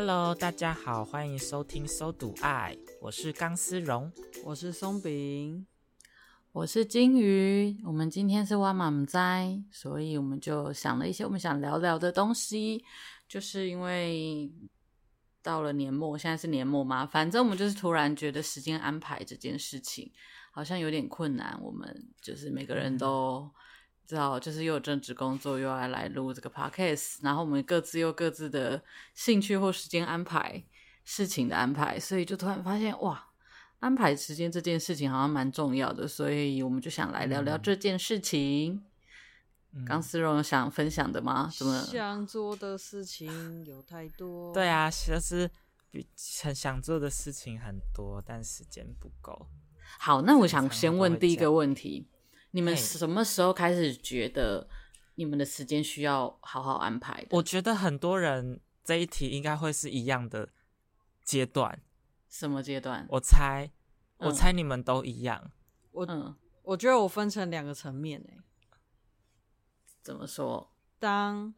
Hello，大家好，欢迎收听《搜读爱》，我是钢丝绒，我是松饼，我是金鱼。我们今天是挖满栽，所以我们就想了一些我们想聊聊的东西，就是因为到了年末，现在是年末嘛，反正我们就是突然觉得时间安排这件事情好像有点困难，我们就是每个人都。知道，就是又有正职工作，又要来录这个 podcast，然后我们各自又各自的兴趣或时间安排、事情的安排，所以就突然发现，哇，安排时间这件事情好像蛮重要的，所以我们就想来聊聊这件事情。钢丝绒有想分享的吗？怎么想做的事情有太多？对啊，其实很想做的事情很多，但时间不够。好，那我想先问第一个问题。你们什么时候开始觉得你们的时间需要好好安排？我觉得很多人这一题应该会是一样的阶段。什么阶段？我猜，我猜你们都一样。我嗯，我觉得我分成两个层面诶。怎么说？当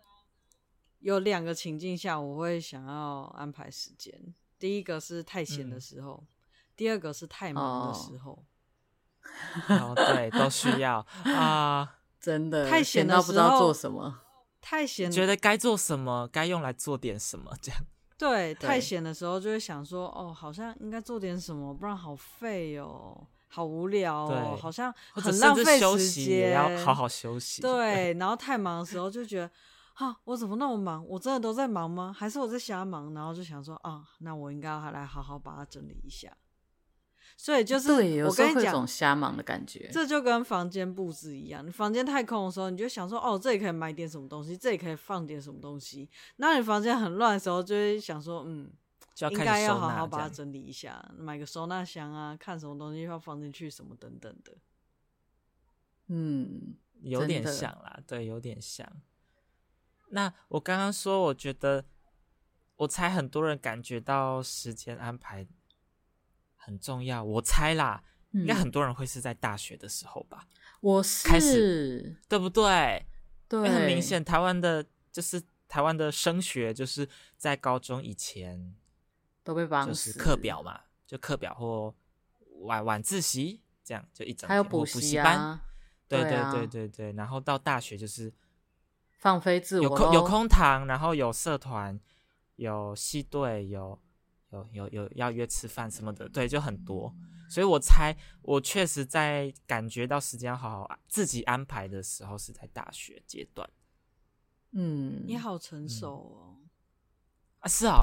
有两个情境下，我会想要安排时间。第一个是太闲的时候，嗯，第二个是太忙的时候。哦哦，对，都需要啊，uh, 真的太闲到不知道做什么，太闲，觉得该做什么，该用来做点什么，这样。对，太闲的时候就会想说，哦，好像应该做点什么，不然好废哦，好无聊哦，好像很浪费时间，要好好休息。对，然后太忙的时候就觉得，啊，我怎么那么忙？我真的都在忙吗？还是我在瞎忙？然后就想说，啊，那我应该要来好好把它整理一下。所以就是我跟你讲，这种瞎忙的感觉，这就跟房间布置一样。你房间太空的时候，你就想说，哦，这里可以买点什么东西，这里可以放点什么东西。那你房间很乱的时候，就会想说，嗯，应该要好好把它整理一下，买个收纳箱啊，看什么东西要放进去，什么等等的。嗯，有点像啦，对，有点像。那我刚刚说，我觉得，我猜很多人感觉到时间安排很重要，我猜啦，嗯、应该很多人会是在大学的时候吧。我是开始，对不对？对，很明显，台湾的，就是台湾的升学，就是在高中以前都被绑就是课表嘛，就课表或晚晚自习这样，就一整天还有补习班，对对对对对。然后到大学就是放飞自我，有空有空堂，然后有社团，有系队，有。有有有要约吃饭什么的，对，就很多，所以我猜我确实在感觉到时间好好自己安排的时候是在大学阶段。嗯，你好成熟哦。嗯、啊，是啊、哦，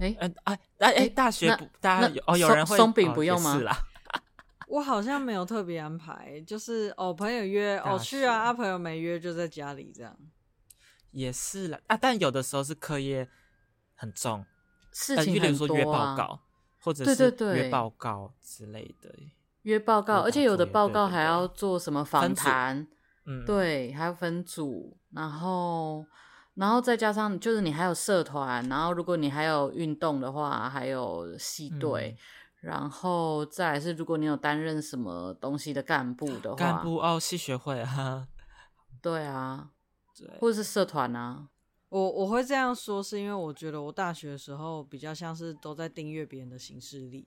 哎、欸，哎哎哎，大学不，大家有哦，有人会松饼不用吗？是啦，我好像没有特别安排，就是哦，朋友约哦去啊，啊朋友没约就在家里这样。也是啦，啊，但有的时候是课业很重。事情很多啊，说约报告，或者是约报告之类的。约报告，而且有的报告还要做什么访谈，嗯，对，还要分组，然后，然后再加上就是你还有社团，然后如果你还有运动的话，还有系队，嗯，然后再来是如果你有担任什么东西的干部的话，干部哦，系学会啊，对啊，对，或者是社团啊。我我会这样说，是因为我觉得我大学的时候比较像是都在订阅别人的行事历。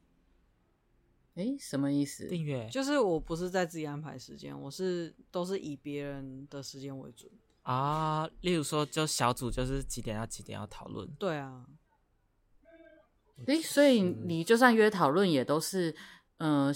诶，什么意思？订阅就是我不是在自己安排时间，我是都是以别人的时间为准啊。例如说，就小组就是几点到几点要讨论。对啊。诶，所以你就算约讨论也都是，嗯、呃，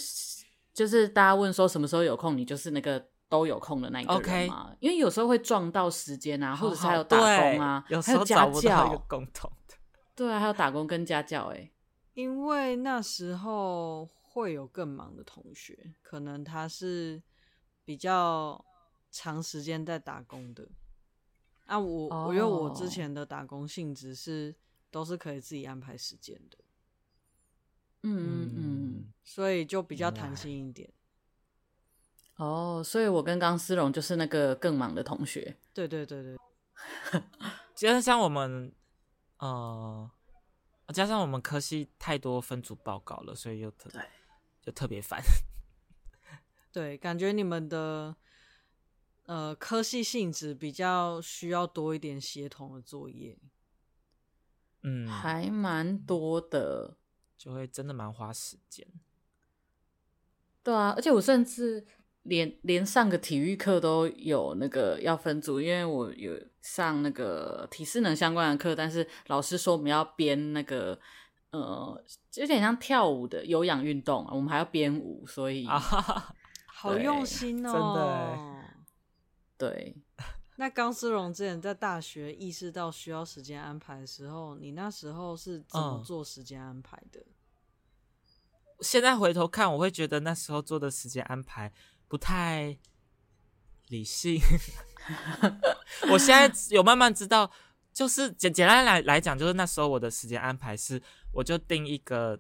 就是大家问说什么时候有空，你就是那个。都有空的那一个人嘛，okay. 因为有时候会撞到时间啊，或者是还有打工啊，有时候找不到一个共同的，对啊，还有打工跟家教哎，因为那时候会有更忙的同学，可能他是比较长时间在打工的。啊，我我因为我之前的打工性质是都是可以自己安排时间的，嗯嗯嗯，所以就比较弹性一点。哦，所以我跟刚思荣就是那个更忙的同学。对对对对，加上我们，呃，加上我们科系太多分组报告了，所以又特就特别烦。对，感觉你们的呃科系性质比较需要多一点协同的作业。嗯，还蛮多的，就会真的蛮花时间。对啊，而且我甚至连连上个体育课都有那个要分组，因为我有上那个体适能相关的课，但是老师说我们要编那个呃，有点像跳舞的有氧运动，我们还要编舞，所以啊，好用心哦，真的。对，那钢丝绒之前在大学意识到需要时间安排的时候，你那时候是怎么做时间安排的？嗯现在回头看，我会觉得那时候做的时间安排不太理性。我现在有慢慢知道，就是简简单来来讲，就是那时候我的时间安排是，我就定一个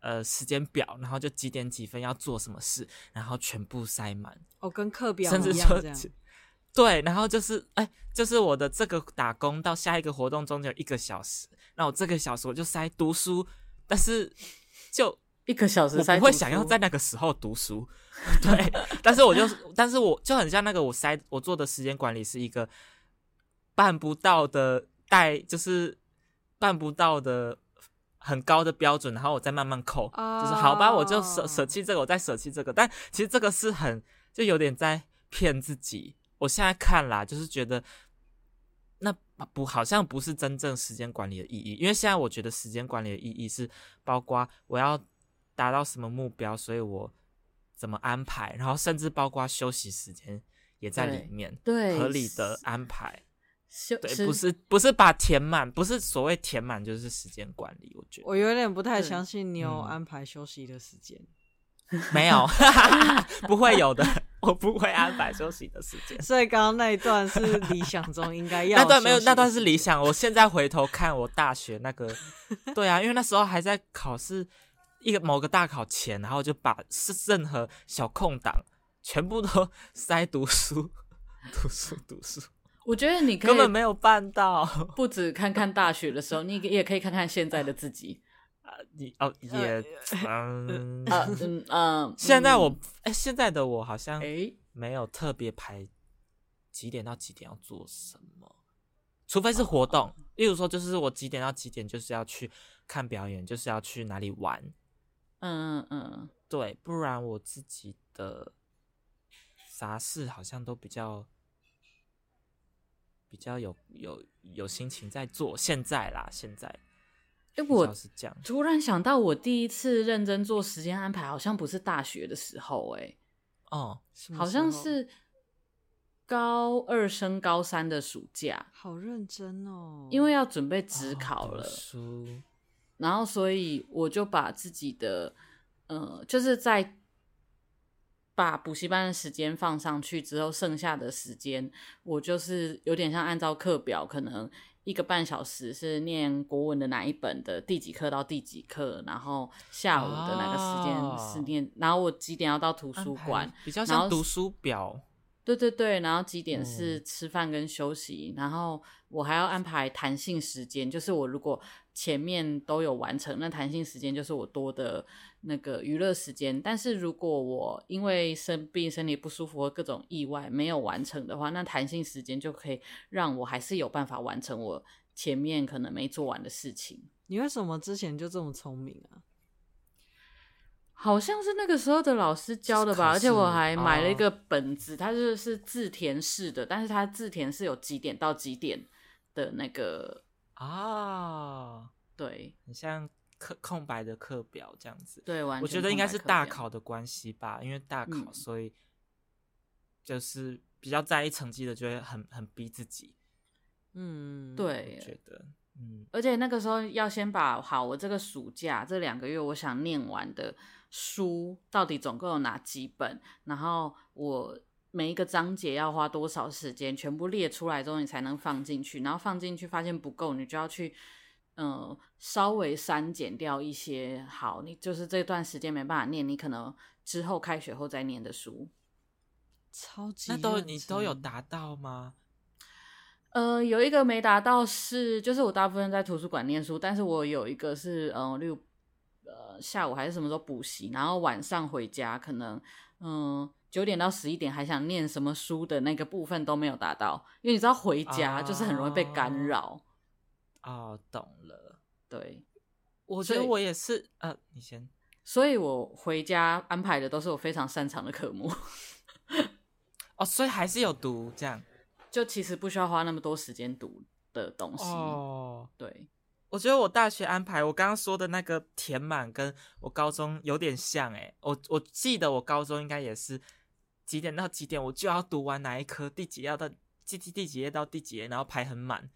呃时间表，然后就几点几分要做什么事，然后全部塞满。哦，跟课表甚至说，对，然后就是哎，就是我的这个打工到下一个活动中间有一个小时，那我这个小时我就塞读书，但是。就一个小时，我不会想要在那个时候读书，对。但是我就，但是我就很像那个我塞我做的时间管理是一个办不到的带，就是办不到的很高的标准，然后我再慢慢扣，哦、就是好吧，我就舍舍弃这个，我再舍弃这个。但其实这个是很就有点在骗自己。我现在看啦，就是觉得那不好像不是真正时间管理的意义，因为现在我觉得时间管理的意义是包括我要达到什么目标，所以我怎么安排，然后甚至包括休息时间也在里面，对，合理的安排，休对，不是不是把填满，不是所谓填满就是时间管理，我觉得我有点不太相信你有安排休息的时间。没有，不会有的，我不会安排休息的时间。所以刚刚那一段是理想中应该 要那段没有，那段是理想。我现在回头看我大学那个，对啊，因为那时候还在考试一个某个大考前，然后就把是任何小空档全部都 塞读书，读书，读书。我觉得你根本没有办到，不止看看大学的时候，你也可以看看现在的自己。啊你哦也嗯 嗯嗯，现在我哎，现在的我好像哎没有特别排几点到几点要做什么，除非是活动，例如说就是我几点到几点就是要去看表演，就是要去哪里玩，嗯嗯嗯，对，不然我自己的杂事好像都比较比较有有有心情在做，现在啦，现在。哎，我突然想到，我第一次认真做时间安排，好像不是大学的时候，哎，哦，好像是高二升高三的暑假，好认真哦，因为要准备指考了，哦、然后所以我就把自己的，呃，就是在把补习班的时间放上去之后，剩下的时间，我就是有点像按照课表，可能。一个半小时是念国文的哪一本的第几课到第几课，然后下午的那个时间是念，哦、然后我几点要到图书馆，比较像读书表。对对对，然后几点是吃饭跟休息，嗯、然后我还要安排弹性时间，就是我如果前面都有完成，那弹性时间就是我多的那个娱乐时间。但是如果我因为生病、身体不舒服或各种意外没有完成的话，那弹性时间就可以让我还是有办法完成我前面可能没做完的事情。你为什么之前就这么聪明啊？好像是那个时候的老师教的吧，而且我还买了一个本子，哦、它就是字填式的，但是它字填是有几点到几点的那个啊，哦、对，很像课空白的课表这样子。对，完全。我觉得应该是大考的关系吧，因为大考，嗯、所以就是比较在意成绩的，就会很很逼自己。嗯，对，我觉得，嗯，而且那个时候要先把好我这个暑假这两个月我想念完的。书到底总共有哪几本？然后我每一个章节要花多少时间，全部列出来之后，你才能放进去。然后放进去发现不够，你就要去，嗯、呃，稍微删减掉一些。好，你就是这段时间没办法念，你可能之后开学后再念的书。超级，那都你都有达到吗？呃，有一个没达到是，就是我大部分在图书馆念书，但是我有一个是，嗯、呃，六。呃，下午还是什么时候补习，然后晚上回家，可能嗯九点到十一点还想念什么书的那个部分都没有达到，因为你知道回家就是很容易被干扰。哦，懂了。对，我觉得我也是。呃，你先。所以我回家安排的都是我非常擅长的科目。哦，所以还是有读这样，就其实不需要花那么多时间读的东西。哦，对，我觉得我大学安排，我刚刚说的那个填满，跟我高中有点像。诶，我我记得我高中应该也是几点到几点，我就要读完哪一科，第几页到第第第几页到第几页，然后排很满。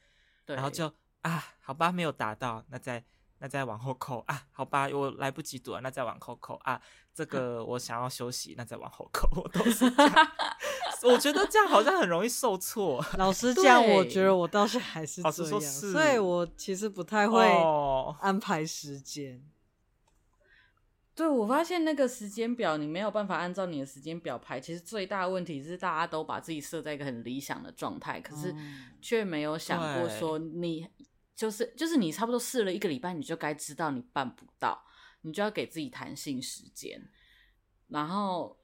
对，然后就啊，好吧，没有达到，那再。那再往后扣啊，好吧，我来不及读了，那再往后扣啊。这个 我想要休息，那再往后扣，我都是这样。我觉得这样好像很容易受挫。老师这样，我觉得我倒是还是这样，所以我其实不太会安排时间。哦、对，我发现那个时间表，你没有办法按照你的时间表排。其实最大的问题是，大家都把自己设在一个很理想的状态，可是却没有想过说你。就是就是你差不多试了一个礼拜，你就该知道你办不到，你就要给自己弹性时间。然后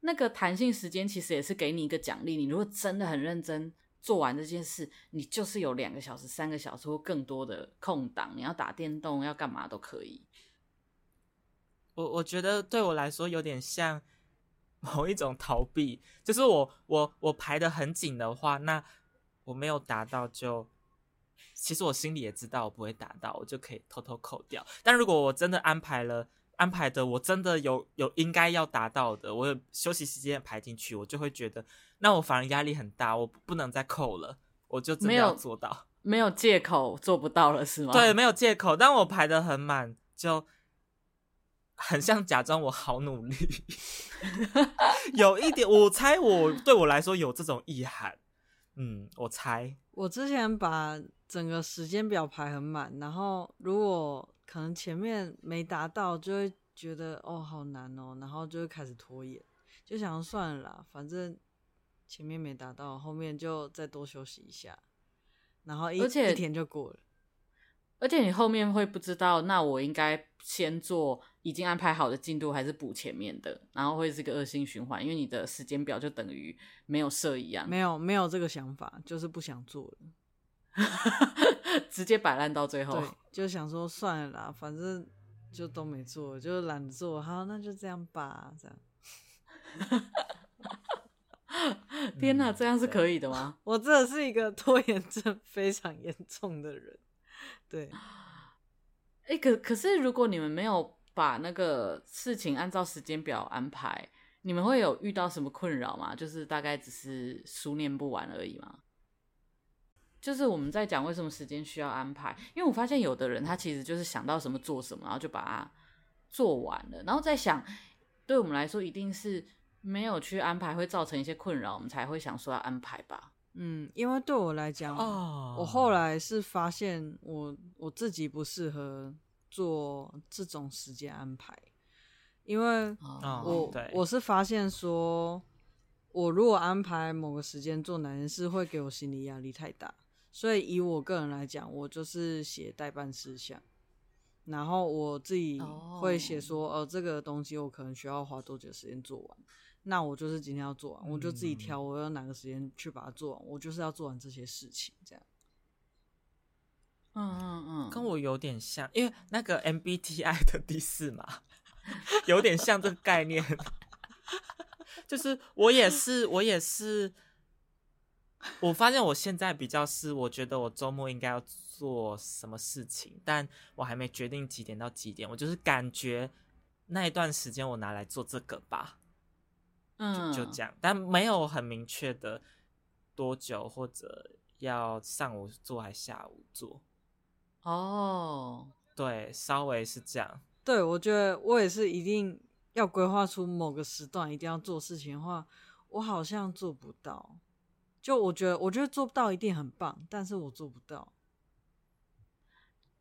那个弹性时间其实也是给你一个奖励。你如果真的很认真做完这件事，你就是有两个小时、三个小时或更多的空档，你要打电动、要干嘛都可以。我我觉得对我来说有点像 某一种逃避，就是我我我排得很紧的话，那我没有达到就。其实我心里也知道我不会达到，我就可以偷偷扣掉。但如果我真的安排了，安排的我真的有有应该要达到的，我有休息时间排进去，我就会觉得那我反而压力很大，我不能再扣了，我就真的要做到。没有借口做不到了是吗？对，没有借口。但我排得很满，就很像假装我好努力，有一点，我猜我对我来说有这种意涵。嗯，我猜我之前把。整个时间表排很满，然后如果可能前面没达到，就会觉得哦好难哦，然后就会开始拖延，就想算了啦，反正前面没达到，后面就再多休息一下，然后一，而且，一天就过了。而且你后面会不知道，那我应该先做已经安排好的进度，还是补前面的，然后会是个恶性循环，因为你的时间表就等于没有设一样。没有没有这个想法，就是不想做了。直接摆烂到最后，对，就想说算了啦，反正就都没做，就懒得做，好，那就这样吧，这样。天哪，这样是可以的吗？我真的是一个 拖延症非常严重的人。对，哎、欸，可可是如果你们没有把那个事情按照时间表安排，你们会有遇到什么困扰吗？就是大概只是书念不完而已吗？就是我们在讲为什么时间需要安排，因为我发现有的人他其实就是想到什么做什么，然后就把它做完了，然后在想，对我们来说一定是没有去安排会造成一些困扰，我们才会想说要安排吧。嗯，因为对我来讲，哦，我后来是发现我我自己不适合做这种时间安排，因为我、哦、我是发现说，我如果安排某个时间做哪件事，会给我心理压力太大。所以以我个人来讲，我就是写待办事项，然后我自己会写说，哦、呃，这个东西我可能需要花多久时间做完，那我就是今天要做完，我就自己挑我要哪个时间去把它做完，我就是要做完这些事情，这样。嗯嗯嗯，跟我有点像，因为那个 MBTI 的第四嘛，有点像这个概念，就是我也是，我也是。我发现我现在比较是，我觉得我周末应该要做什么事情，但我还没决定几点到几点。我就是感觉那一段时间我拿来做这个吧，嗯，就这样，但没有很明确的多久或者要上午做还是下午做。哦，对，稍微是这样。对，我觉得我也是一定要规划出某个时段一定要做事情的话，我好像做不到。就我觉得，我觉得做不到一定很棒，但是我做不到。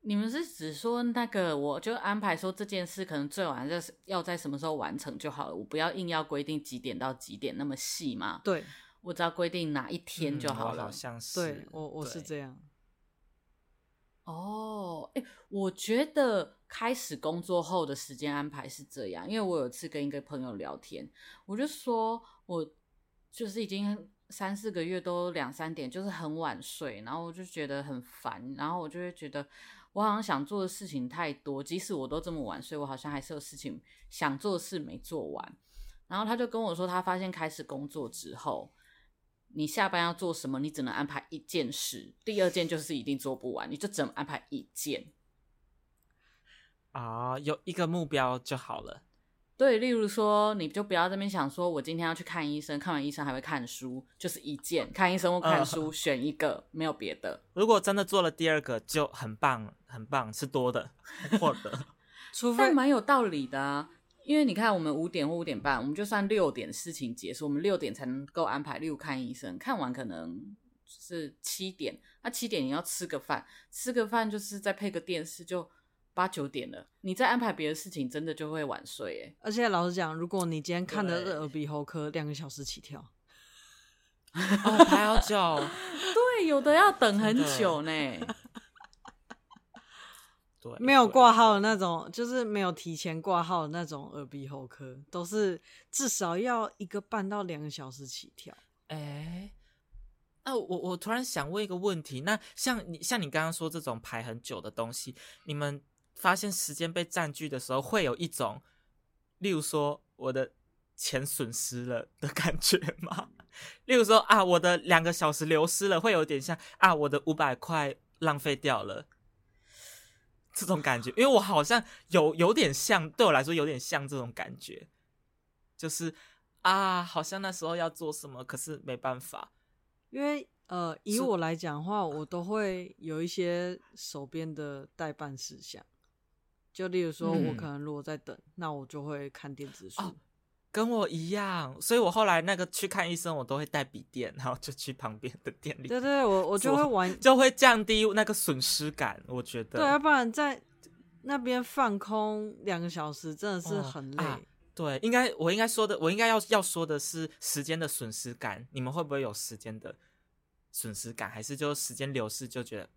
你们是只说那个，我就安排说这件事可能最晚就是要在什么时候完成就好了，我不要硬要规定几点到几点那么细嘛？对，我只要规定哪一天就好了。嗯、好像是。对，我我是这样。哦，哎，我觉得开始工作后的时间安排是这样，因为我有次跟一个朋友聊天，我就说我就是已经。三四个月都两三点，就是很晚睡，然后我就觉得很烦，然后我就会觉得我好像想做的事情太多，即使我都这么晚睡，我好像还是有事情想做的事没做完。然后他就跟我说，他发现开始工作之后，你下班要做什么，你只能安排一件事，第二件就是一定做不完，你就只能安排一件。啊、哦，有一个目标就好了。对，例如说，你就不要这边想说，我今天要去看医生，看完医生还会看书，就是一件看医生或看书，选一个，没有别的。如果真的做了第二个，就很棒，很棒，是多的，获得。除非蛮有道理的啊，因为你看，我们五点或五点半，我们就算六点事情结束，我们六点才能够安排，六看医生，看完可能是七点，那七点你要吃个饭，吃个饭就是再配个电视就。八九点了，你再安排别的事情，真的就会晚睡哎。而且老实讲，如果你今天看的是耳鼻喉科，两个小时起跳，哦，排好久，对，有的要等很久 呢。对，没有挂号的那种，就是没有提前挂号的那种耳鼻喉科，都是至少要一个半到两个小时起跳。哎，那我我突然想问一个问题，那像你像你刚刚说这种排很久的东西，你们？发现时间被占据的时候，会有一种，例如说我的钱损失了的感觉吗？例如说啊，我的两个小时流失了，会有点像啊，我的五百块浪费掉了这种感觉。因为我好像有有点像，对我来说有点像这种感觉，就是啊，好像那时候要做什么，可是没办法。因为呃，以我来讲的话，我都会有一些手边的代办事项。就例如说，我可能如果在等，嗯、那我就会看电子书。哦，跟我一样，所以我后来那个去看医生，我都会带笔电，然后就去旁边的店里。对对，我我就会玩，就会降低那个损失感。我觉得，对，要不然在那边放空两个小时，真的是很累。哦啊、对，应该我应该说的，我应该要要说的是时间的损失感。你们会不会有时间的损失感？还是就时间流逝就觉得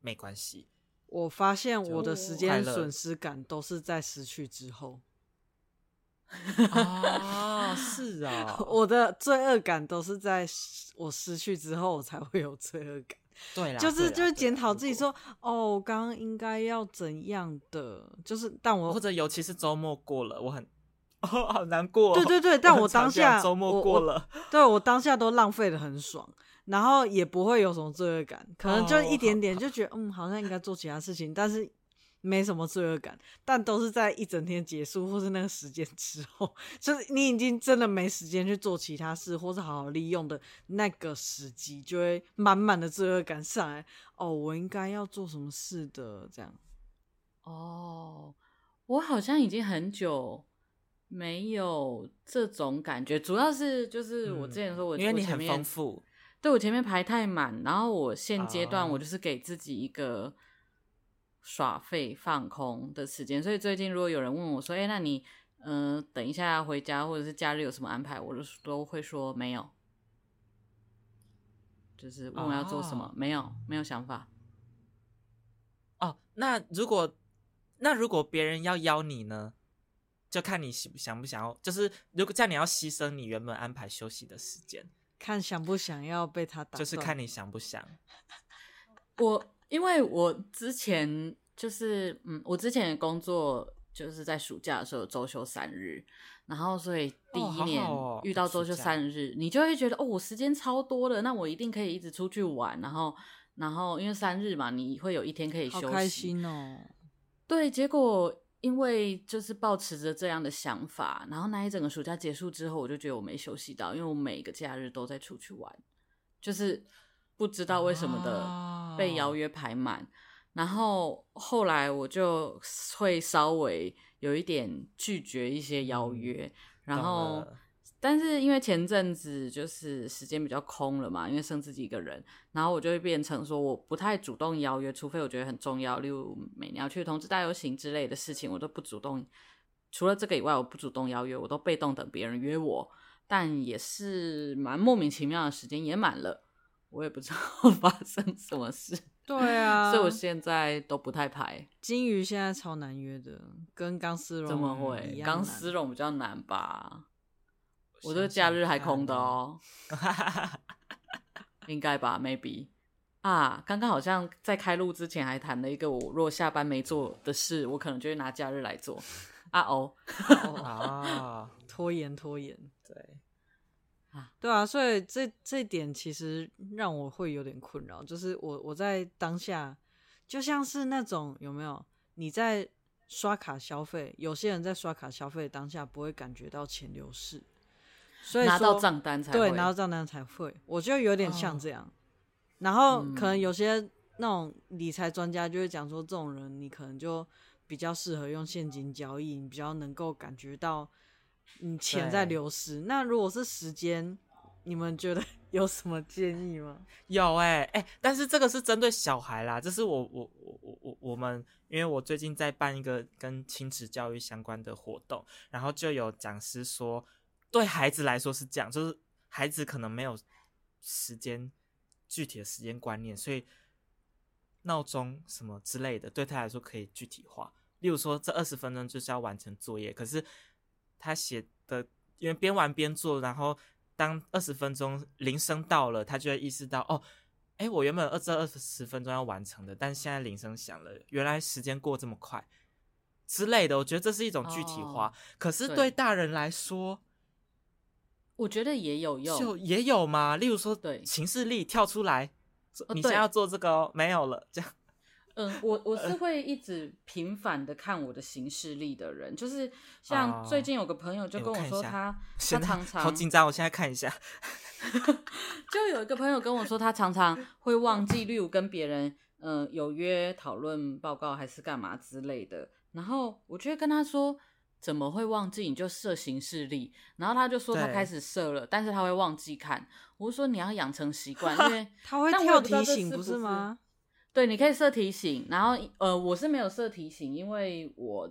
没关系？我发现我的时间损失感都是在失去之后。啊，是啊，我的罪恶感都是在我失去之后，我才会有罪恶感。对啦，就是就是检讨自己说，哦，我刚刚应该要怎样的？就是，但我或者尤其是周末过了，我很哦，好难过。对对对，但我当下周末过了，我我对我当下都浪费的很爽。然后也不会有什么罪恶感，可能就一点点，就觉得、oh, 嗯，好像应该做其他事情，但是没什么罪恶感。但都是在一整天结束或是那个时间之后，就是你已经真的没时间去做其他事，或是好好利用的那个时机，就会满满的罪恶感上来。哦，我应该要做什么事的这样。哦，我好像已经很久没有这种感觉，主要是就是我之前说我、嗯、因为你很丰富。对，我前面排太满，然后我现阶段我就是给自己一个耍废放空的时间，所以最近如果有人问我说：“哎，那你嗯、呃，等一下回家或者是假日有什么安排？”我就都会说没有，就是问我要做什么，没有，没有想法。哦，那如果那如果别人要邀你呢，就看你想想不想要，就是如果这样你要牺牲你原本安排休息的时间。看想不想要被他打，就是看你想不想。我因为我之前就是嗯，我之前的工作就是在暑假的时候周休三日，然后所以第一年遇到周休三日，你就会觉得哦，我时间超多的，那我一定可以一直出去玩。然后，然后因为三日嘛，你会有一天可以休息，好开心哦。对，结果。因为就是抱持着这样的想法，然后那一整个暑假结束之后，我就觉得我没休息到，因为我每个假日都在出去玩，就是不知道为什么的被邀约排满，啊、然后后来我就会稍微有一点拒绝一些邀约，嗯、然后。但是因为前阵子就是时间比较空了嘛，因为剩自己一个人，然后我就会变成说我不太主动邀约，除非我觉得很重要，例如每年要去同志大游行之类的事情，我都不主动。除了这个以外，我不主动邀约，我都被动等别人约我。但也是蛮莫名其妙的时间也满了，我也不知道 发生什么事。对啊，所以我现在都不太排。金鱼现在超难约的，跟钢丝绒怎么会？钢丝绒比较难吧？我的假日还空的哦，应该吧？Maybe 啊，刚刚好像在开录之前还谈了一个，我若下班没做的事，我可能就会拿假日来做。啊哦，啊，拖延拖延，对，啊，对啊，所以这这点其实让我会有点困扰，就是我我在当下就像是那种有没有你在刷卡消费，有些人在刷卡消费当下不会感觉到钱流逝，所以拿到账单才会对，拿到账单才会，我觉得有点像这样，哦、然后可能有些那种理财专家就会讲说，这种人你可能就。比较适合用现金交易，你比较能够感觉到你钱在流失。那如果是时间，你们觉得 有什么建议吗？有哎、欸、哎、欸，但是这个是针对小孩啦。这是我我我我我我们，因为我最近在办一个跟亲子教育相关的活动，然后就有讲师说，对孩子来说是这样，就是孩子可能没有时间具体的时间观念，所以。闹钟什么之类的，对他来说可以具体化。例如说，这二十分钟就是要完成作业，可是他写的，因为边玩边做，然后当二十分钟铃声到了，他就会意识到，哦，哎，我原本二这二十分钟要完成的，但是现在铃声响了，原来时间过这么快之类的。我觉得这是一种具体化，哦、可是对大人来说，我觉得也有用，就也有嘛。例如说，对，行事历跳出来。你现在要做这个哦，没有了，这样。嗯，我我是会一直频繁的看我的行事历的人，就是像最近有个朋友就跟我说他，他常常好紧张，我现在看一下，就有一个朋友跟我说他常常会忘记，例如跟别人嗯有约讨论报告还是干嘛之类的，然后我就会跟他说。怎么会忘记？你就设行事历，然后他就说他开始设了，但是他会忘记看。我就说你要养成习惯，因为他会跳提醒，不是吗？对，你可以设提醒。然后呃，我是没有设提醒，因为我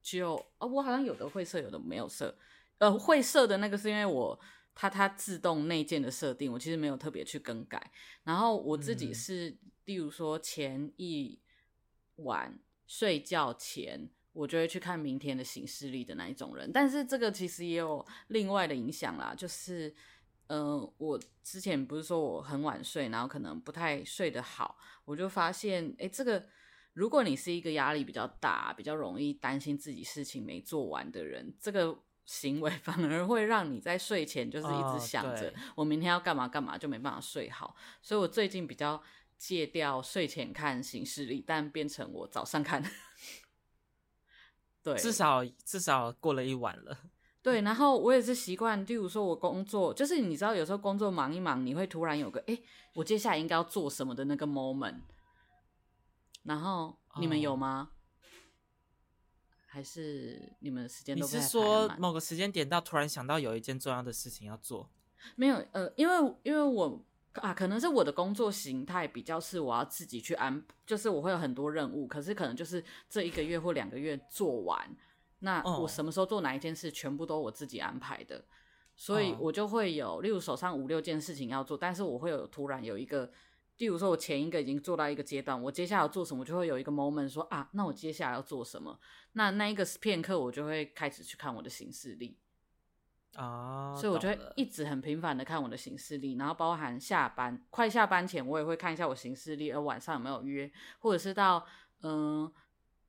就哦，我好像有的会设，有的没有设。呃，会设的那个是因为我它它自动内建的设定，我其实没有特别去更改。然后我自己是，嗯、例如说前一晚睡觉前。我就会去看明天的行事历的那一种人，但是这个其实也有另外的影响啦，就是，呃，我之前不是说我很晚睡，然后可能不太睡得好，我就发现，哎，这个如果你是一个压力比较大、比较容易担心自己事情没做完的人，这个 行为反而会让你在睡前就是一直想着我明天要干嘛干嘛，就没办法睡好。所以我最近比较戒掉睡前看行事历，但变成我早上看。对，至少至少过了一晚了。对，然后我也是习惯，例如说我工作，就是你知道，有时候工作忙一忙，你会突然有个，哎，我接下来应该要做什么的那个 moment。然后你们有吗？哦、还是你们的时间都？你是说某个时间点到突然想到有一件重要的事情要做？没有，呃，因为因为我。啊，可能是我的工作形态比较是我要自己去安，就是我会有很多任务，可是可能就是这一个月或两个月做完，那我什么时候做哪一件事，全部都我自己安排的，所以我就会有，例如手上五六件事情要做，但是我会有突然有一个，例如说我前一个已经做到一个阶段，我接下来要做什么，就会有一个 moment 说啊，那我接下来要做什么，那那一个片刻我就会开始去看我的行事历。啊，所以我就会一直很频繁的看我的行事历，然后包含下班快下班前，我也会看一下我行事历，而晚上有没有约，或者是到嗯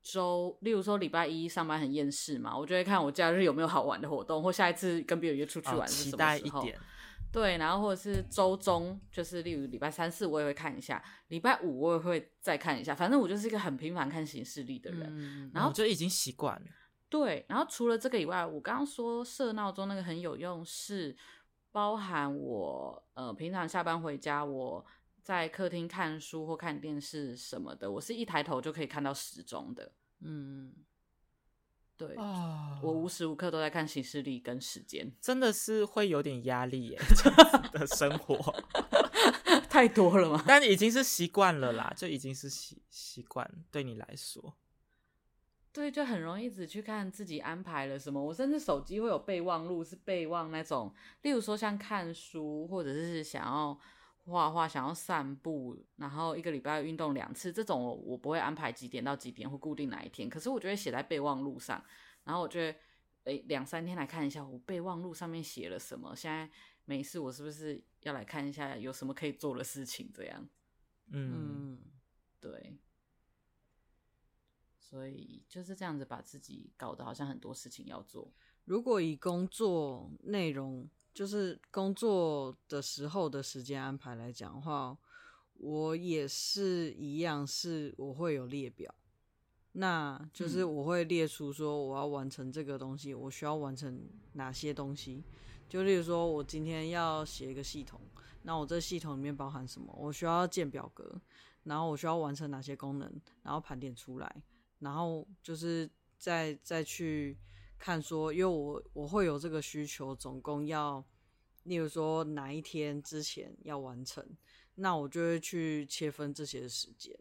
周，例如说礼拜一上班很厌世嘛，我就会看我假日有没有好玩的活动，或下一次跟别人约出去玩是什么时候。对，然后或者是周中，就是例如礼拜三四我也会看一下，礼拜五我也会再看一下，反正我就是一个很频繁看行事历的人，嗯、然后就已经习惯了。对，然后除了这个以外，我刚刚说设闹钟那个很有用，是包含我呃平常下班回家，我在客厅看书或看电视什么的，我是一抬头就可以看到时钟的。嗯，对，哦、我无时无刻都在看行事历跟时间，真的是会有点压力耶，这样子的生活 太多了吗？但已经是习惯了啦，就已经是习习惯对你来说。对，就很容易只去看自己安排了什么。我甚至手机会有备忘录，是备忘那种，例如说像看书，或者是想要画画、想要散步，然后一个礼拜运动两次，这种我我不会安排几点到几点或固定哪一天，可是我就会写在备忘录上，然后我就会诶两三天来看一下我备忘录上面写了什么，现在没事，我是不是要来看一下有什么可以做的事情？这样，嗯，对。所以就是这样子把自己搞得好像很多事情要做。如果以工作内容，就是工作的时候的时间安排来讲的话，我也是一样，是我会有列表，那就是我会列出说我要完成这个东西，我需要完成哪些东西。就例如说，我今天要写一个系统，那我这系统里面包含什么？我需要建表格，然后我需要完成哪些功能，然后盘点出来。然后就是再再去看说，因为我我会有这个需求，总共要，例如说哪一天之前要完成，那我就会去切分这些时间。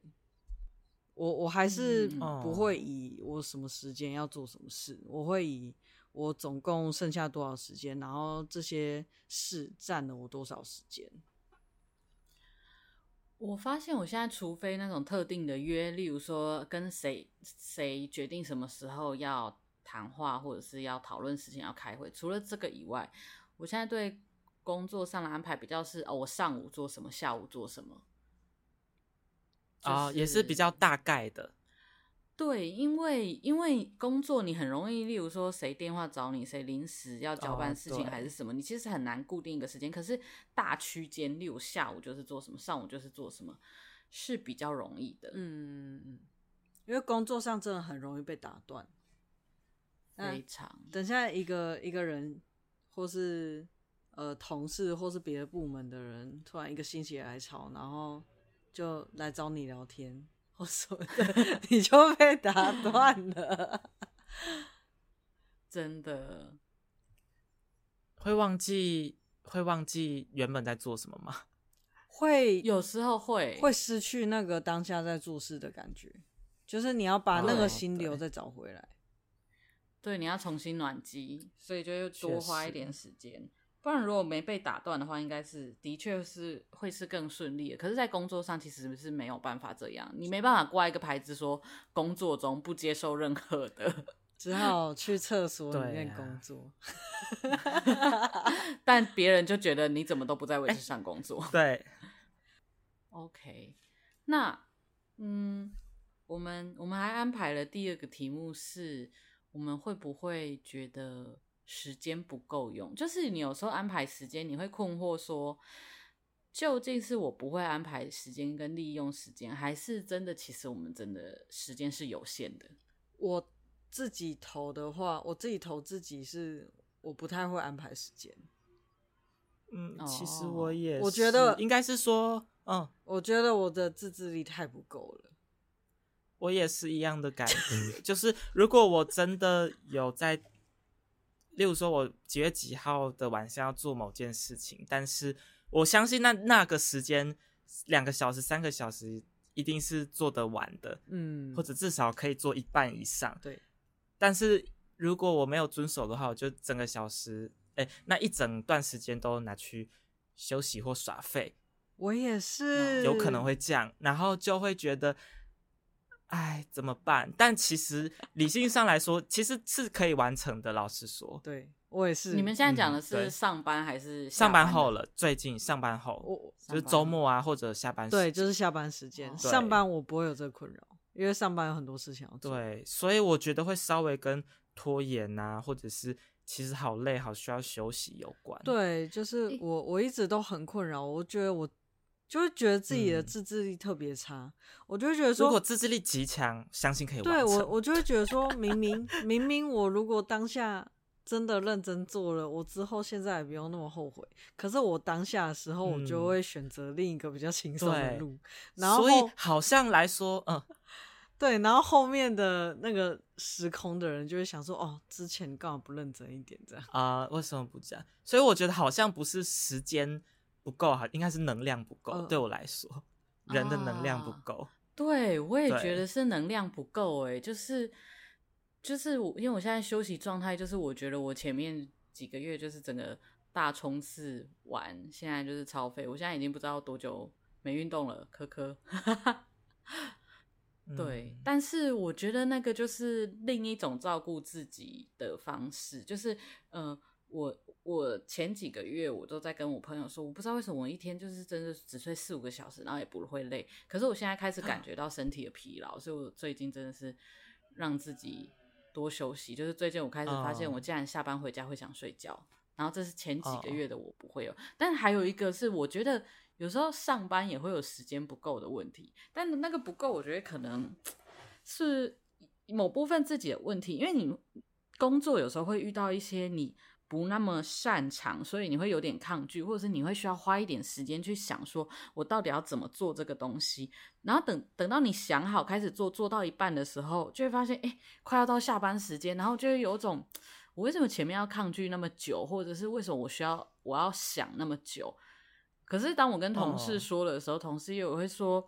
我我还是不会以我什么时间要做什么事，我会以我总共剩下多少时间，然后这些事占了我多少时间。我发现我现在，除非那种特定的约，例如说跟谁谁决定什么时候要谈话，或者是要讨论事情要开会，除了这个以外，我现在对工作上的安排比较是哦，我上午做什么，下午做什么，啊、就是哦，也是比较大概的。对，因为因为工作你很容易，例如说谁电话找你，谁临时要交办事情还是什么，哦，你其实很难固定一个时间。可是大区间，例如下午就是做什么，上午就是做什么，是比较容易的。嗯嗯，因为工作上真的很容易被打断，非常。等下一个一个人，或是呃同事，或是别的部门的人，突然一个心血来潮，然后就来找你聊天。我说的，你就被打断了，真的会忘记会忘记原本在做什么吗？会，有时候会会失去那个当下在做事的感觉，就是你要把那个心流再找回来。对，你要重新暖机，所以就又多花一点时间。不然，如果没被打断的话，应该是的确是会是更顺利的。可是，在工作上其实是没有办法这样，你没办法挂一个牌子说工作中不接受任何的，只好去厕所里面工作。啊、但别人就觉得你怎么都不在位置上工作。欸、对，OK，那嗯，我们我们还安排了第二个题目是，我们会不会觉得？时间不够用，就是你有时候安排时间，你会困惑说，究竟是我不会安排时间跟利用时间，还是真的其实我们真的时间是有限的？我自己投的话，我自己投自己是我不太会安排时间。嗯，其实我也，我觉得应该是说，嗯，我觉得我的自制力太不够了。我也是一样的感觉，就是如果我真的有在。例如说，我几月几号的晚上要做某件事情，但是我相信那那个时间两个小时、三个小时一定是做得完的，嗯，或者至少可以做一半以上。对，但是如果我没有遵守的话，我就整个小时，哎，那一整段时间都拿去休息或耍废。我也是，有可能会这样，然后就会觉得。哎，怎么办？但其实理性上来说，其实是可以完成的。老实说，对我也是。你们现在讲的是上班还是上班后了？最近上班后，我就是周末啊，或者下班时。对，就是下班时间。上班我不会有这个困扰，因为上班有很多事情要做。对，所以我觉得会稍微跟拖延啊，或者是其实好累、好需要休息有关。对，就是我我一直都很困扰，我觉得我。就会觉得自己的自制力特别差，嗯，我就会觉得说，如果自制力极强，相信可以完成。对我，我就会觉得说，明明明明我如果当下真的认真做了，我之后现在也不用那么后悔。可是我当下的时候，我就会选择另一个比较轻松的路，嗯。然后，所以好像来说，嗯，对。然后后面的那个时空的人就会想说，哦，之前干嘛不认真一点这样啊？为什么不这样？所以我觉得好像不是时间。不够哈，应该是能量不够。呃。对我来说，人的能量不够。啊，对，我也觉得是能量不够。哎，就是就是我，因为我现在休息状态，就是我觉得我前面几个月就是整个大冲刺完，现在就是超废。我现在已经不知道多久没运动了，科科。对，嗯、但是我觉得那个就是另一种照顾自己的方式，就是，呃，我我前几个月我都在跟我朋友说，我不知道为什么我一天就是真的只睡四五个小时，然后也不会累，可是我现在开始感觉到身体的疲劳，所以我最近真的是让自己多休息。就是最近我开始发现，我竟然下班回家会想睡觉，然后这是前几个月的我不会有，但还有一个是我觉得。有时候上班也会有时间不够的问题，但那个不够，我觉得可能是某部分自己的问题，因为你工作有时候会遇到一些你不那么擅长，所以你会有点抗拒，或者是你会需要花一点时间去想，说我到底要怎么做这个东西。然后等等到你想好开始做，做到一半的时候，就会发现，哎，快要到下班时间，然后就会有种我为什么前面要抗拒那么久，或者是为什么我需要我要想那么久。可是当我跟同事说的时候，oh. 同事又会说：“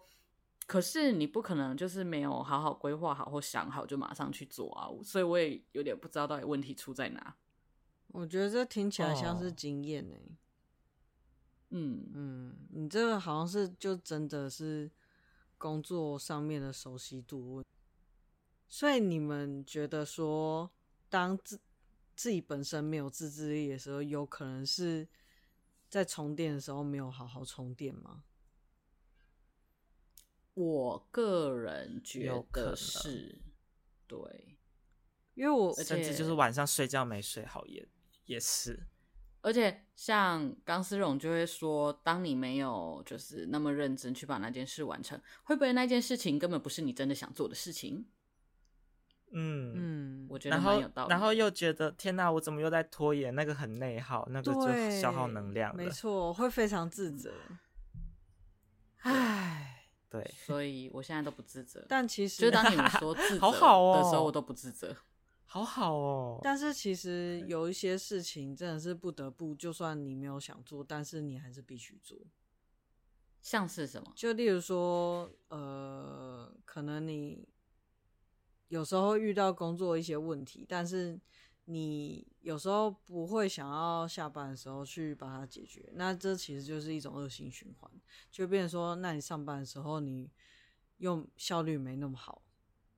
可是你不可能就是没有好好规划好或想好就马上去做啊！”所以我也有点不知道到底问题出在哪。我觉得这听起来像是经验呢、欸。嗯嗯，你这个好像是就真的是工作上面的熟悉度。所以你们觉得说，当自自己本身没有自制力的时候，有可能是？在充电的时候没有好好充电吗？我个人觉得是，对，因为我甚至就是晚上睡觉没睡好也也是，而且像钢丝绒就会说，当你没有就是那么认真去把那件事完成，会不会那件事情根本不是你真的想做的事情？嗯嗯，我觉得蛮有道理。然后又觉得天哪，我怎么又在拖延？那个很内耗，那个就消耗能量。没错，会非常自责。唉，对，所以我现在都不自责。但其实，就当你们说 自责好好的时候，我都不自责。好好哦。但是其实有一些事情真的是不得不，就算你没有想做，但是你还是必须做。像是什么？就例如说，呃，可能你。有时候遇到工作一些问题，但是你有时候不会想要下班的时候去把它解决，那这其实就是一种恶性循环，就变成说，那你上班的时候你用效率没那么好，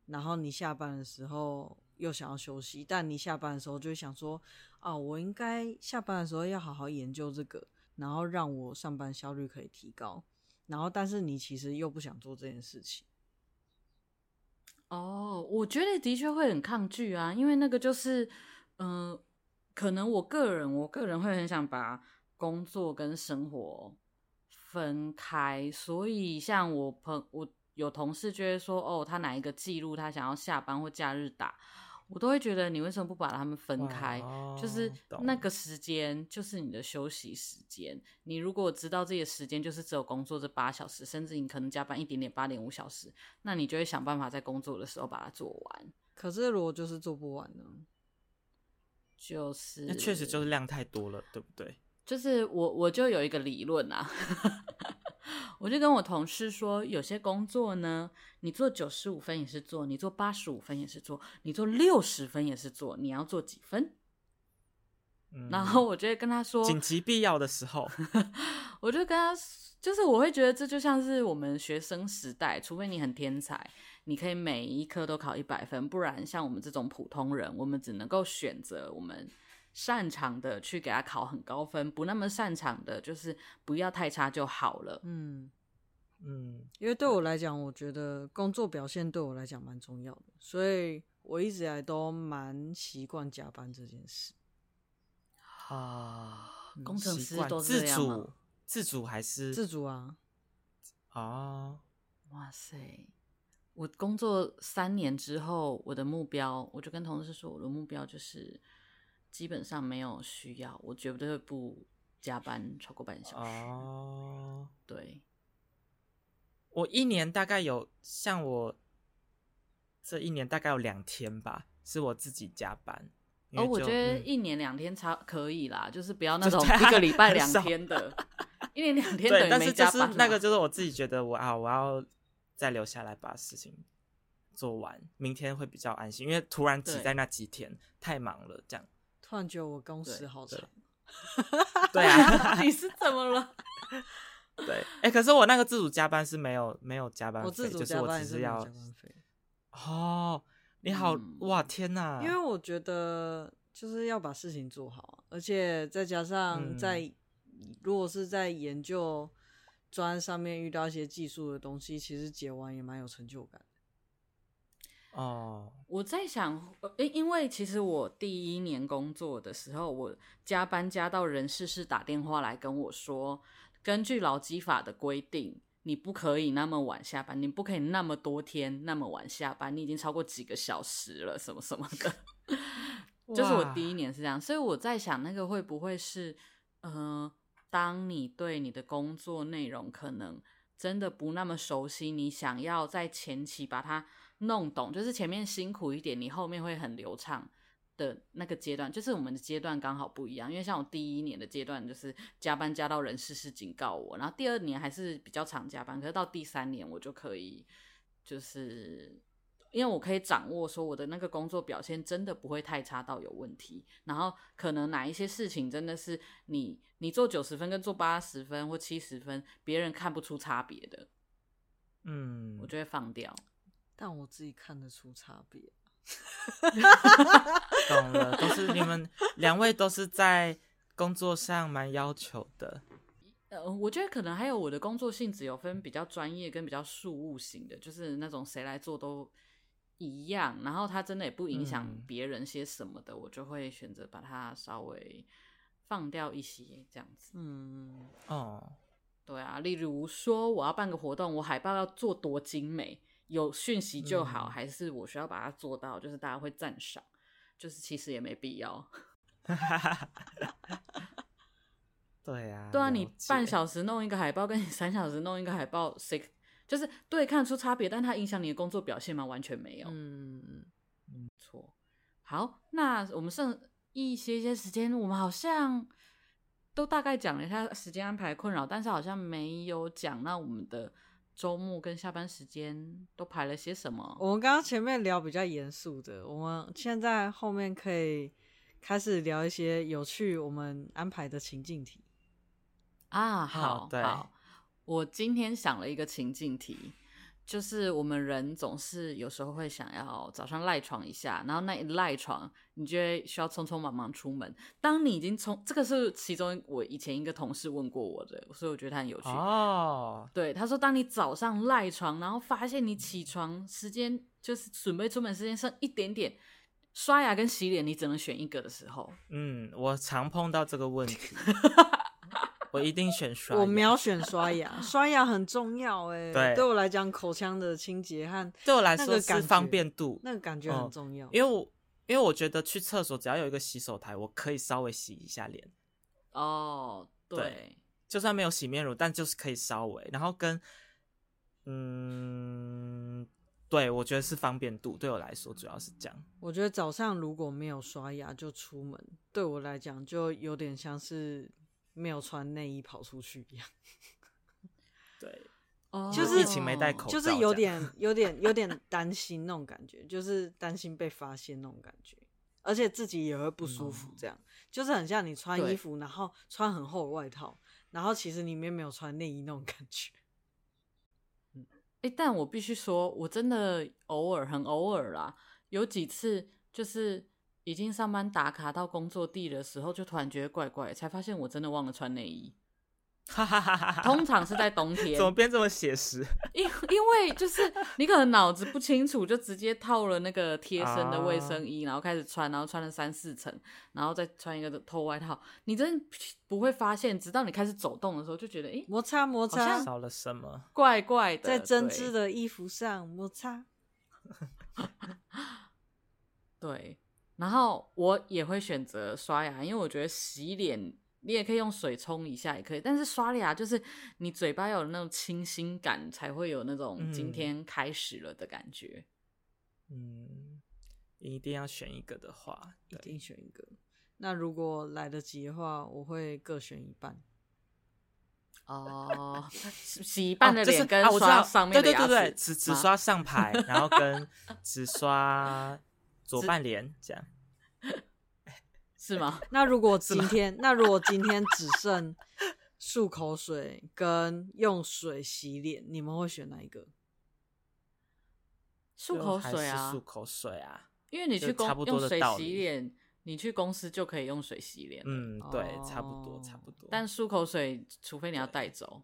然后你下班的时候又想要休息，但你下班的时候就会想说，啊，我应该下班的时候要好好研究这个，然后让我上班效率可以提高，然后但是你其实又不想做这件事情。哦，我觉得的确会很抗拒啊，因为那个就是，嗯、可能我个人，我个人会很想把工作跟生活分开，所以像我朋，我有同事就会说，哦，他哪一个记录，他想要下班或假日打。我都会觉得，你为什么不把他们分开？就是那个时间，就是你的休息时间。你如果知道自己的时间就是只有工作这八小时，甚至你可能加班一点点，八点五小时，那你就会想办法在工作的时候把它做完。可是如果就是做不完呢？就是那确实就是量太多了，对不对？就是我我就有一个理论啊。我就跟我同事说，有些工作呢，你做九十五分也是做，你做八十五分也是做，你做六十分也是做，你要做几分？嗯，然后我就会跟他说，紧急必要的时候，我就跟他，就是我会觉得这就像是我们学生时代，除非你很天才，你可以每一科都考一百分，不然像我们这种普通人，我们只能够选择我们。擅长的去给他考很高分，不那么擅长的，就是不要太差就好了。嗯嗯，因为对我来讲，我觉得工作表现对我来讲蛮重要的，所以我一直以来都蛮习惯加班这件事。啊，工程师都？自主，自主还是自主啊？啊，哇塞！我工作三年之后，我的目标，我就跟同事说，我的目标就是。基本上没有需要，我绝对不加班超过半小时。哦，对，我一年大概有像我这一年大概有两天吧，是我自己加班。哦，我觉得一年两天差可以啦，嗯、就是不要那种一个礼拜两天的，一年两天等于没加班。但是那个就是我自己觉得我啊，我要再留下来把事情做完，明天会比较安心，因为突然挤在那几天太忙了，这样。突然觉得我工时好长，对啊，你是怎么了？对，哎、欸，可是我那个自主加班是没有没有加班费，我自主就是我只是要加班费。哦，你好，嗯、哇，天哪！因为我觉得就是要把事情做好，而且再加上在、嗯、如果是在研究专上面遇到一些技术的东西，其实解完也蛮有成就感。哦，我在想，因因为其实我第一年工作的时候，我加班加到人事室打电话来跟我说，根据劳基法的规定，你不可以那么晚下班，你不可以那么多天那么晚下班，你已经超过几个小时了，什么什么的。就是我第一年是这样，所以我在想，那个会不会是，呃，当你对你的工作内容可能真的不那么熟悉，你想要在前期把它。弄懂，就是前面辛苦一点，你后面会很流畅的那个阶段，就是我们的阶段刚好不一样。因为像我第一年的阶段，就是加班加到人事室警告我，然后第二年还是比较常加班，可是到第三年我就可以，就是因为我可以掌握说我的那个工作表现真的不会太差到有问题，然后可能哪一些事情真的是你你做九十分跟做八十分或七十分，别人看不出差别的，嗯，我就会放掉。但我自己看得出差别，懂了，都是你们两位都是在工作上蛮要求的。呃，我觉得可能还有我的工作性质有分比较专业跟比较事务型的，就是那种谁来做都一样，然后他真的也不影响别人些什么的，嗯、我就会选择把它稍微放掉一些这样子。嗯，哦，对啊，例如说我要办个活动，我海报要做多精美。有讯息就好，嗯、还是我需要把它做到，就是大家会赞赏，就是其实也没必要。对啊，对啊，你半小时弄一个海报，跟你三小时弄一个海报，谁就是对看出差别，但它影响你的工作表现吗？完全没有。嗯没，错。好，那我们剩一些些时间，我们好像都大概讲了一下时间安排困扰，但是好像没有讲那我们的。周末跟下班时间都排了些什么？我们刚刚前面聊比较严肃的，我们现在后面可以开始聊一些有趣我们安排的情境题啊。好，好，对，好，我今天想了一个情境题。就是我们人总是有时候会想要早上赖床一下，然后那一赖床，你就会需要匆匆忙忙出门。当你已经从这个是其中我以前一个同事问过我的，所以我觉得他很有趣哦。对，他说，当你早上赖床，然后发现你起床时间就是准备出门时间剩一点点，刷牙跟洗脸你只能选一个的时候，嗯，我常碰到这个问题。我一定选刷牙，我秒选刷牙，刷牙很重要哎。对，对我来讲，口腔的清洁和对我来说是方便度，那个感觉很重要。因为我因为我觉得去厕所只要有一个洗手台，我可以稍微洗一下脸。哦，对，对，就算没有洗面乳，但就是可以稍微。然后跟嗯，对我觉得是方便度，对我来说主要是这样。我觉得早上如果没有刷牙就出门，对我来讲就有点像是。没有穿内衣跑出去一样，对，就是疫情没戴口罩，就是有点、有点、有点担心那种感觉，就是担心被发现那种感觉，而且自己也会不舒服，这样、嗯、就是很像你穿衣服，然后穿很厚的外套，然后其实里面没有穿内衣那种感觉。嗯，哎，但我必须说，我真的偶尔很偶尔啦，有几次就是。已经上班打卡到工作地的时候，就突然觉得怪怪，才发现我真的忘了穿内衣。哈哈哈哈哈！通常是在冬天。怎么变这么写实？因因为就是你可能脑子不清楚，就直接套了那个贴身的卫生衣，然后开始穿，然后穿了三四层，然后再穿一个透外套。你真的不会发现，直到你开始走动的时候，就觉得哎，摩擦摩擦，少了什么？怪怪的，在针织的衣服上摩擦。对。然后我也会选择刷牙，因为我觉得洗脸你也可以用水冲一下，也可以。但是刷牙就是你嘴巴有那种清新感，才会有那种今天开始了的感觉。嗯，一定要选一个的话，一定选一个。那如果来得及的话，我会各选一半。哦，洗一半的脸跟刷上面的牙齿，对对对对，只只刷上排，然后跟 只刷。左半脸这样是吗？那如果今天，那如果今天只剩漱口水跟用水洗脸，你们会选哪一个？漱口水啊，漱口水啊，因为你去公用水洗脸，你去公司就可以用水洗脸。嗯，对，差不多，差不多。但漱口水，除非你要带走，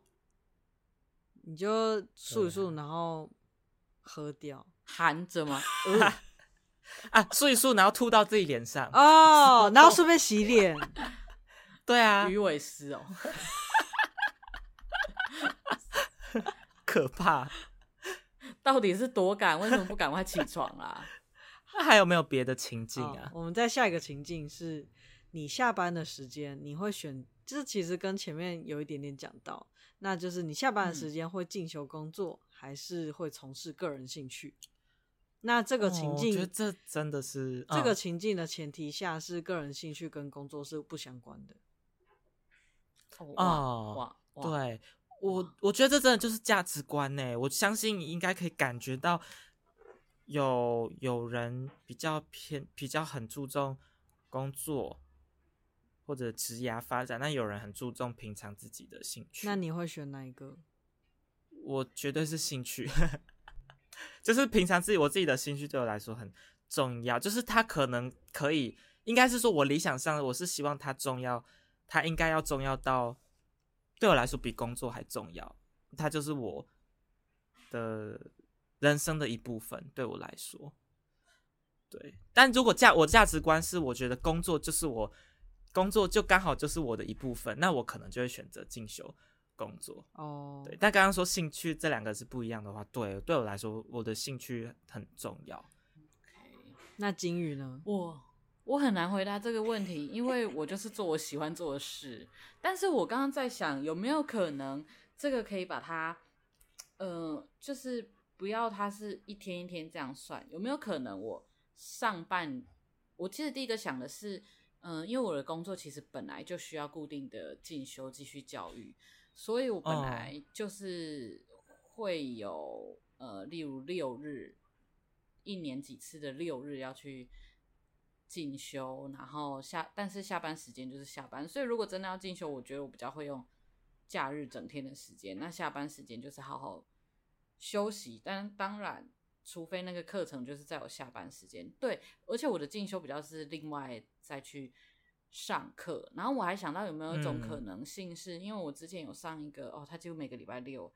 你就漱一漱，然后喝掉，含着吗？啊，漱一漱，然后吐到自己脸上哦，然后 顺便洗脸。对啊，鱼尾狮哦，可怕！到底是多赶？为什么不赶快起床啊？那 还有没有别的情境啊？我们在下一个情境是，你下班的时间，你会选，就是其实跟前面有一点点讲到，那就是你下班的时间会进修工作，嗯、还是会从事个人兴趣？那这个情境，哦、我觉得这真的是、嗯、这个情境的前提下，是个人兴趣跟工作是不相关的。哦，哇，对我，我觉得这真的就是价值观呢。我相信你应该可以感觉到有，有有人比较偏，比较很注重工作或者职涯发展，那有人很注重平常自己的兴趣。那你会选哪一个？我绝对是兴趣，就是平常自己我自己的兴趣对我来说很重要。就是他可能可以，应该是说我理想上我是希望他重要。它应该要重要到对我来说比工作还重要，它就是我的人生的一部分。对我来说，对。但如果价我价值观是，我觉得工作就是我工作就刚好就是我的一部分，那我可能就会选择进修工作。哦，oh. 对。但刚刚说兴趣这两个是不一样的话，对，对我来说，我的兴趣很重要。Okay. 那金鱼呢？我。我很难回答这个问题，因为我就是做我喜欢做的事。但是我刚刚在想，有没有可能这个可以把它，呃，就是不要它是一天一天这样算，有没有可能我上半，我其实第一个想的是，嗯、呃，因为我的工作其实本来就需要固定的进修继续教育，所以我本来就是会有，呃，例如六日，一年几次的六日要去。进修，然后下，但是下班时间就是下班，所以如果真的要进修，我觉得我比较会用假日整天的时间，那下班时间就是好好休息。但当然，除非那个课程就是在我下班时间，对，而且我的进修比较是另外再去上课。然后我还想到有没有一种可能性是，是、嗯、因为我之前有上一个哦，他几乎每个礼拜六。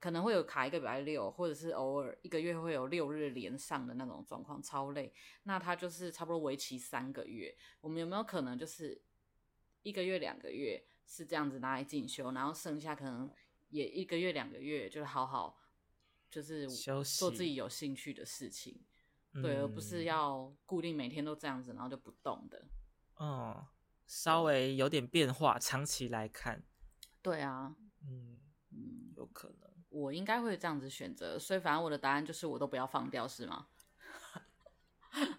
可能会有卡一个礼拜六，或者是偶尔一个月会有六日连上的那种状况，超累。那他就是差不多为期三个月。我们有没有可能就是一个月、两个月是这样子拿来进修，然后剩下可能也一个月、两个月就是好好就是做自己有兴趣的事情，对，而不是要固定每天都这样子，然后就不动的。嗯，稍微有点变化，长期来看，对啊，嗯嗯，有可能。我应该会这样子选择，所以反正我的答案就是我都不要放掉，是吗？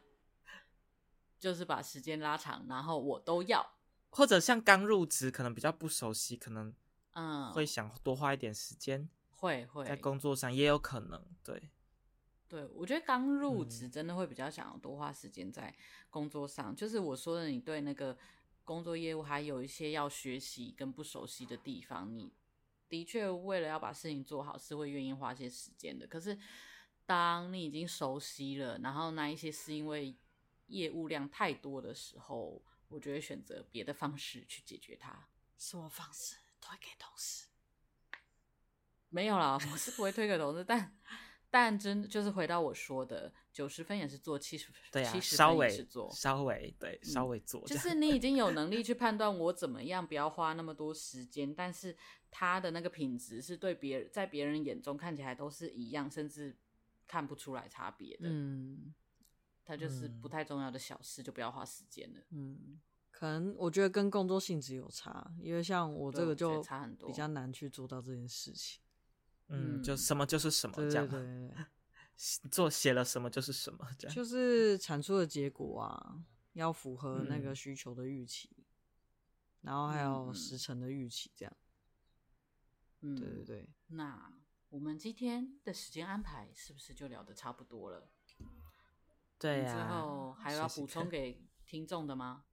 就是把时间拉长，然后我都要，或者像刚入职，可能比较不熟悉，可能嗯。会想多花一点时间，嗯、会会。在工作上也有可能，对，对我觉得刚入职真的会比较想要多花时间在工作上，嗯、就是我说的，你对那个工作业务还有一些要学习跟不熟悉的地方，你。的确，为了要把事情做好，是会愿意花些时间的。可是，当你已经熟悉了，然后那一些是因为业务量太多的时候，我就会选择别的方式去解决它。什么方式？推给同事？没有啦，我是不会推给同事，但。但真就是回到我说的，九十分也是做，七十分对啊，稍微是做，稍微对，稍微做。就是你已经有能力 去判断我怎么样，不要花那么多时间，但是他的那个品质是对别人在别人眼中看起来都是一样，甚至看不出来差别的。嗯，他就是不太重要的小事，就不要花时间了。嗯，可能我觉得跟工作性质有差，因为像我这个就差很多，比较难去做到这件事情。嗯，就什么就是什么这样，对对对，做写了什么就是什么这样，就是产出的结果啊，要符合那个需求的预期，嗯、然后还有时程的预期这样。嗯，对对对。那我们今天的时间安排是不是就聊得差不多了？对呀、啊。之后还要补充给听众的吗？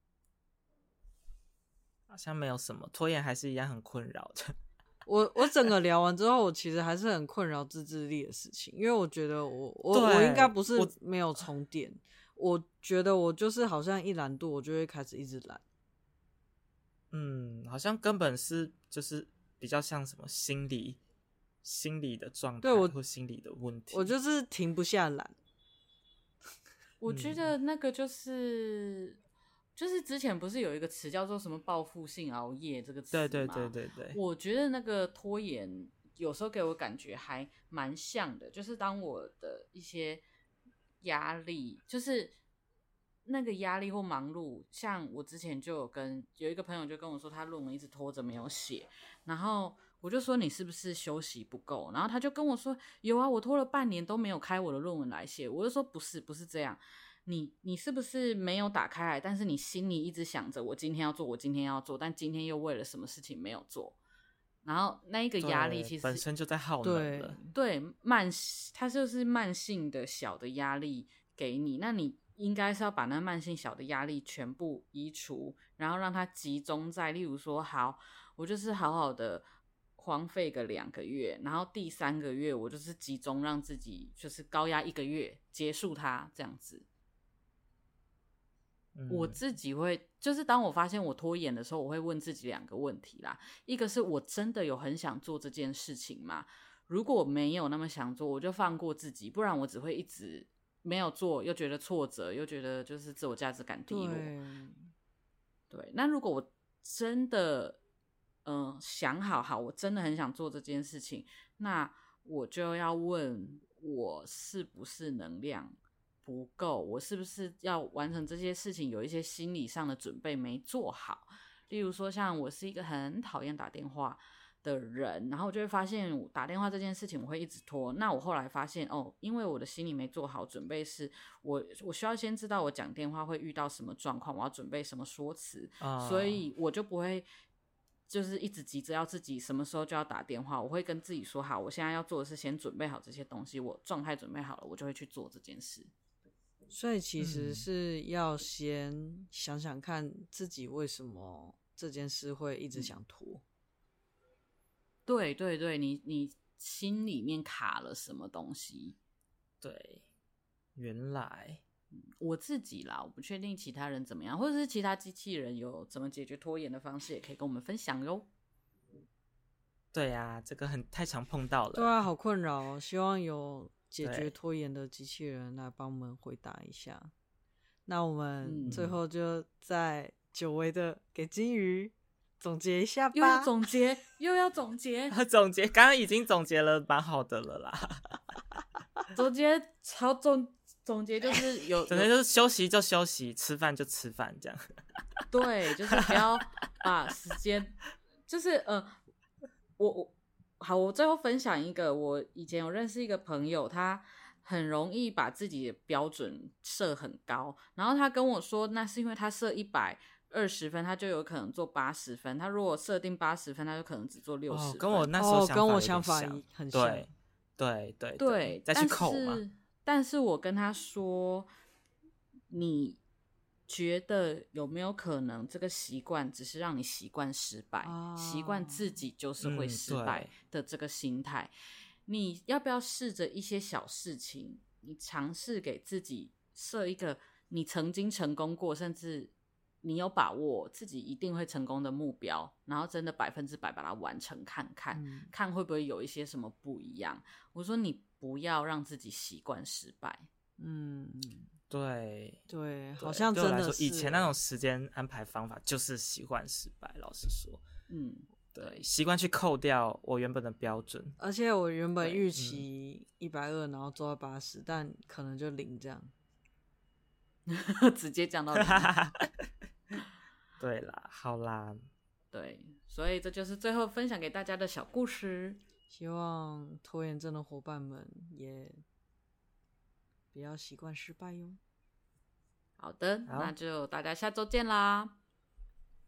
好像没有什么拖延，还是一样很困扰的。我我整个聊完之后，我其实还是很困扰自制力的事情，因为我觉得我我我应该不是没有充电，我，我觉得我就是好像一懒惰，我就会开始一直懒。嗯，好像根本是就是比较像什么心理心理的状态，对我或心理的问题，我就是停不下来。我觉得那个就是。就是之前不是有一个词叫做什么报复性熬夜这个词吗？对对对对对。我觉得那个拖延有时候给我感觉还蛮像的，就是当我的一些压力，就是那个压力或忙碌，像我之前就有跟有一个朋友就跟我说，他论文一直拖着没有写，然后我就说你是不是休息不够？然后他就跟我说有啊，我拖了半年都没有开我的论文来写。我就说不是，不是这样。你你是不是没有打开来？但是你心里一直想着我今天要做，我今天要做，但今天又为了什么事情没有做？然后那一个压力其实本身就在耗能了。对，慢，它就是慢性的小的压力给你，那你应该是要把那慢性小的压力全部移除，然后让它集中在，例如说，好，我就是好好的荒废个两个月，然后第三个月我就是集中让自己就是高压一个月结束它这样子。我自己会，就是当我发现我拖延的时候，我会问自己两个问题啦。一个是我真的有很想做这件事情吗？如果没有那么想做，我就放过自己，不然我只会一直没有做，又觉得挫折，又觉得就是自我价值感低落。对，对。那如果我真的，嗯、呃，想好好，我真的很想做这件事情，那我就要问我是不是能量不够，我是不是要完成这些事情？有一些心理上的准备没做好。例如说，像我是一个很讨厌打电话的人，然后我就会发现打电话这件事情我会一直拖。那我后来发现，哦，因为我的心理没做好准备，是我我需要先知道我讲电话会遇到什么状况，我要准备什么说辞，uh. 所以我就不会就是一直急着要自己什么时候就要打电话。我会跟自己说好，我现在要做的是先准备好这些东西，我状态准备好了，我就会去做这件事。所以其实是要先想想看自己为什么这件事会一直想拖。对对对，你你心里面卡了什么东西？对，原来我自己啦，我不确定其他人怎么样，或者是其他机器人有怎么解决拖延的方式，也可以跟我们分享哟。对呀、啊，这个很太常碰到了。对啊，好困扰，希望有。解决拖延的机器人来帮我们回答一下。那我们最后就在久违的给金鱼总结一下吧。又要总结，又要总结，总结，刚刚已经总结了，蛮好的了啦。总结，好总总结就是有，总结就是休息就休息，吃饭就吃饭，这样。对，就是不要把时间，就是呃，我我。好，我最后分享一个，我以前有认识一个朋友，他很容易把自己的标准设很高，然后他跟我说，那是因为他设一百二十分，他就有可能做八十分，他如果设定八十分，他就可能只做六十分。哦，跟我那时候跟我想法很像。对对对对，再去扣嘛。但是，但是我跟他说，你。觉得有没有可能这个习惯只是让你习惯失败，哦、习惯自己就是会失败的这个心态？嗯、你要不要试着一些小事情，你尝试给自己设一个你曾经成功过，甚至你有把握自己一定会成功的目标，然后真的百分之百把它完成看看，嗯、看会不会有一些什么不一样？我说你不要让自己习惯失败，嗯。对对，好像真的来说，以前那种时间安排方法就是习惯失败。老实说，嗯，对，习惯去扣掉我原本的标准。而且我原本预期一百二，然后做到八十，但可能就零这样，直接降到零。对啦，好啦，对，所以这就是最后分享给大家的小故事。希望拖延症的伙伴们也。不要习惯失败哟。好的，好，那就大家下周见啦。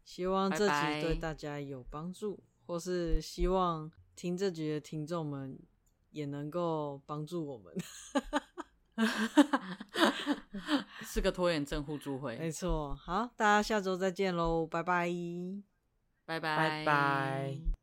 希望这集对大家有帮助，拜拜，或是希望听这集的听众们也能够帮助我们。是个拖延症互助会，没错。好，大家下周再见喽，拜拜。拜拜，拜拜。